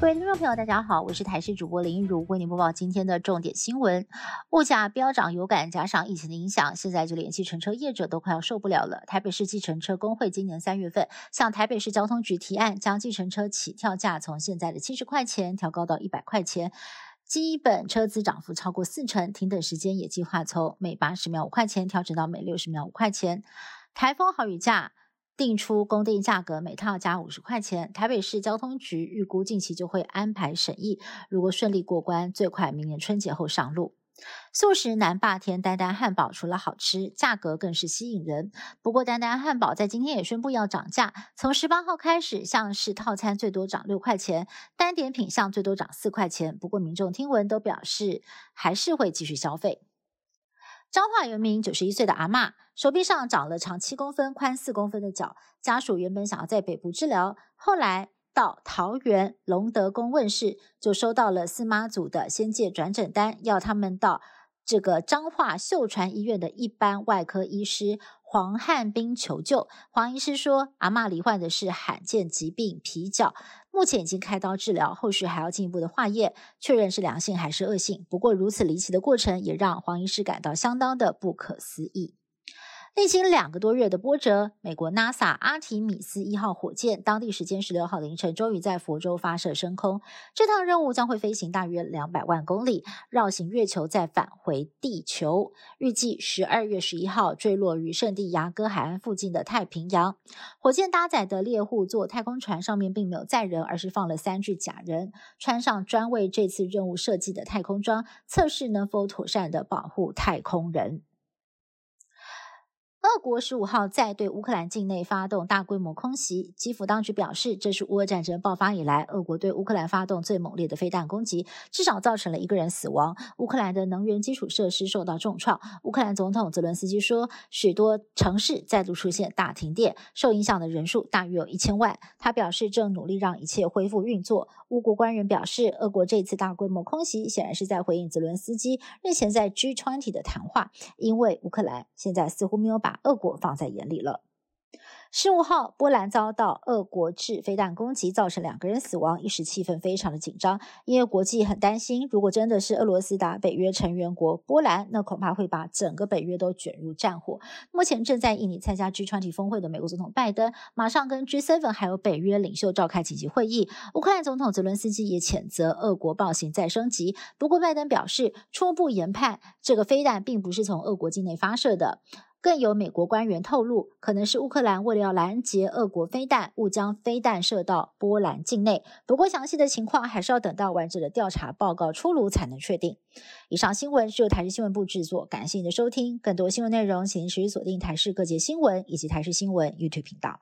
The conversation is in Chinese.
各位听众朋友，大家好，我是台视主播林如，为您播报今天的重点新闻。物价飙涨有感，加上疫情的影响，现在就连计程车业者都快要受不了了。台北市计程车工会今年三月份向台北市交通局提案，将计程车起跳价从现在的七十块钱调高到一百块钱，基本车资涨幅超过四成，停等时间也计划从每八十秒五块钱调整到每六十秒五块钱。台风好雨假。定出公定价格，每套加五十块钱。台北市交通局预估近期就会安排审议，如果顺利过关，最快明年春节后上路。素食南霸天丹丹汉堡除了好吃，价格更是吸引人。不过丹丹汉堡在今天也宣布要涨价，从十八号开始，像是套餐最多涨六块钱，单点品项最多涨四块钱。不过民众听闻都表示，还是会继续消费。彰化原名九十一岁的阿嬷，手臂上长了长七公分、宽四公分的角。家属原本想要在北部治疗，后来到桃园龙德宫问世，就收到了司马祖的仙界转诊单，要他们到这个彰化秀传医院的一般外科医师黄汉斌求救。黄医师说，阿嬷罹患的是罕见疾病皮角。目前已经开刀治疗，后续还要进一步的化验，确认是良性还是恶性。不过如此离奇的过程，也让黄医师感到相当的不可思议。历经两个多月的波折，美国 NASA 阿提米斯一号火箭当地时间十六号凌晨终于在佛州发射升空。这趟任务将会飞行大约两百万公里，绕行月球，再返回地球。预计十二月十一号坠落于圣地亚哥海岸附近的太平洋。火箭搭载的猎户座太空船上面并没有载人，而是放了三具假人，穿上专为这次任务设计的太空装，测试能否妥善的保护太空人。俄国十五号再对乌克兰境内发动大规模空袭，基辅当局表示，这是乌俄战争爆发以来，俄国对乌克兰发动最猛烈的飞弹攻击，至少造成了一个人死亡。乌克兰的能源基础设施受到重创。乌克兰总统泽伦斯基说，许多城市再度出现大停电，受影响的人数大约有一千万。他表示，正努力让一切恢复运作。乌国官员表示，俄国这次大规模空袭显然是在回应泽伦斯基日前在 G20 的谈话，因为乌克兰现在似乎没有把。把俄国放在眼里了。十五号，波兰遭到俄国制飞弹攻击，造成两个人死亡，一时气氛非常的紧张。因为国际很担心，如果真的是俄罗斯打北约成员国波兰，那恐怕会把整个北约都卷入战火。目前正在印尼参加 G20 峰会的美国总统拜登，马上跟 G7 还有北约领袖召开紧急会议。乌克兰总统泽伦斯基也谴责俄国暴行再升级。不过，拜登表示，初步研判，这个飞弹并不是从俄国境内发射的。更有美国官员透露，可能是乌克兰为了要拦截俄国飞弹，误将飞弹射到波兰境内。不过，详细的情况还是要等到完整的调查报告出炉才能确定。以上新闻是由台视新闻部制作，感谢您的收听。更多新闻内容，请持续锁定台视各界新闻以及台视新闻 YouTube 频道。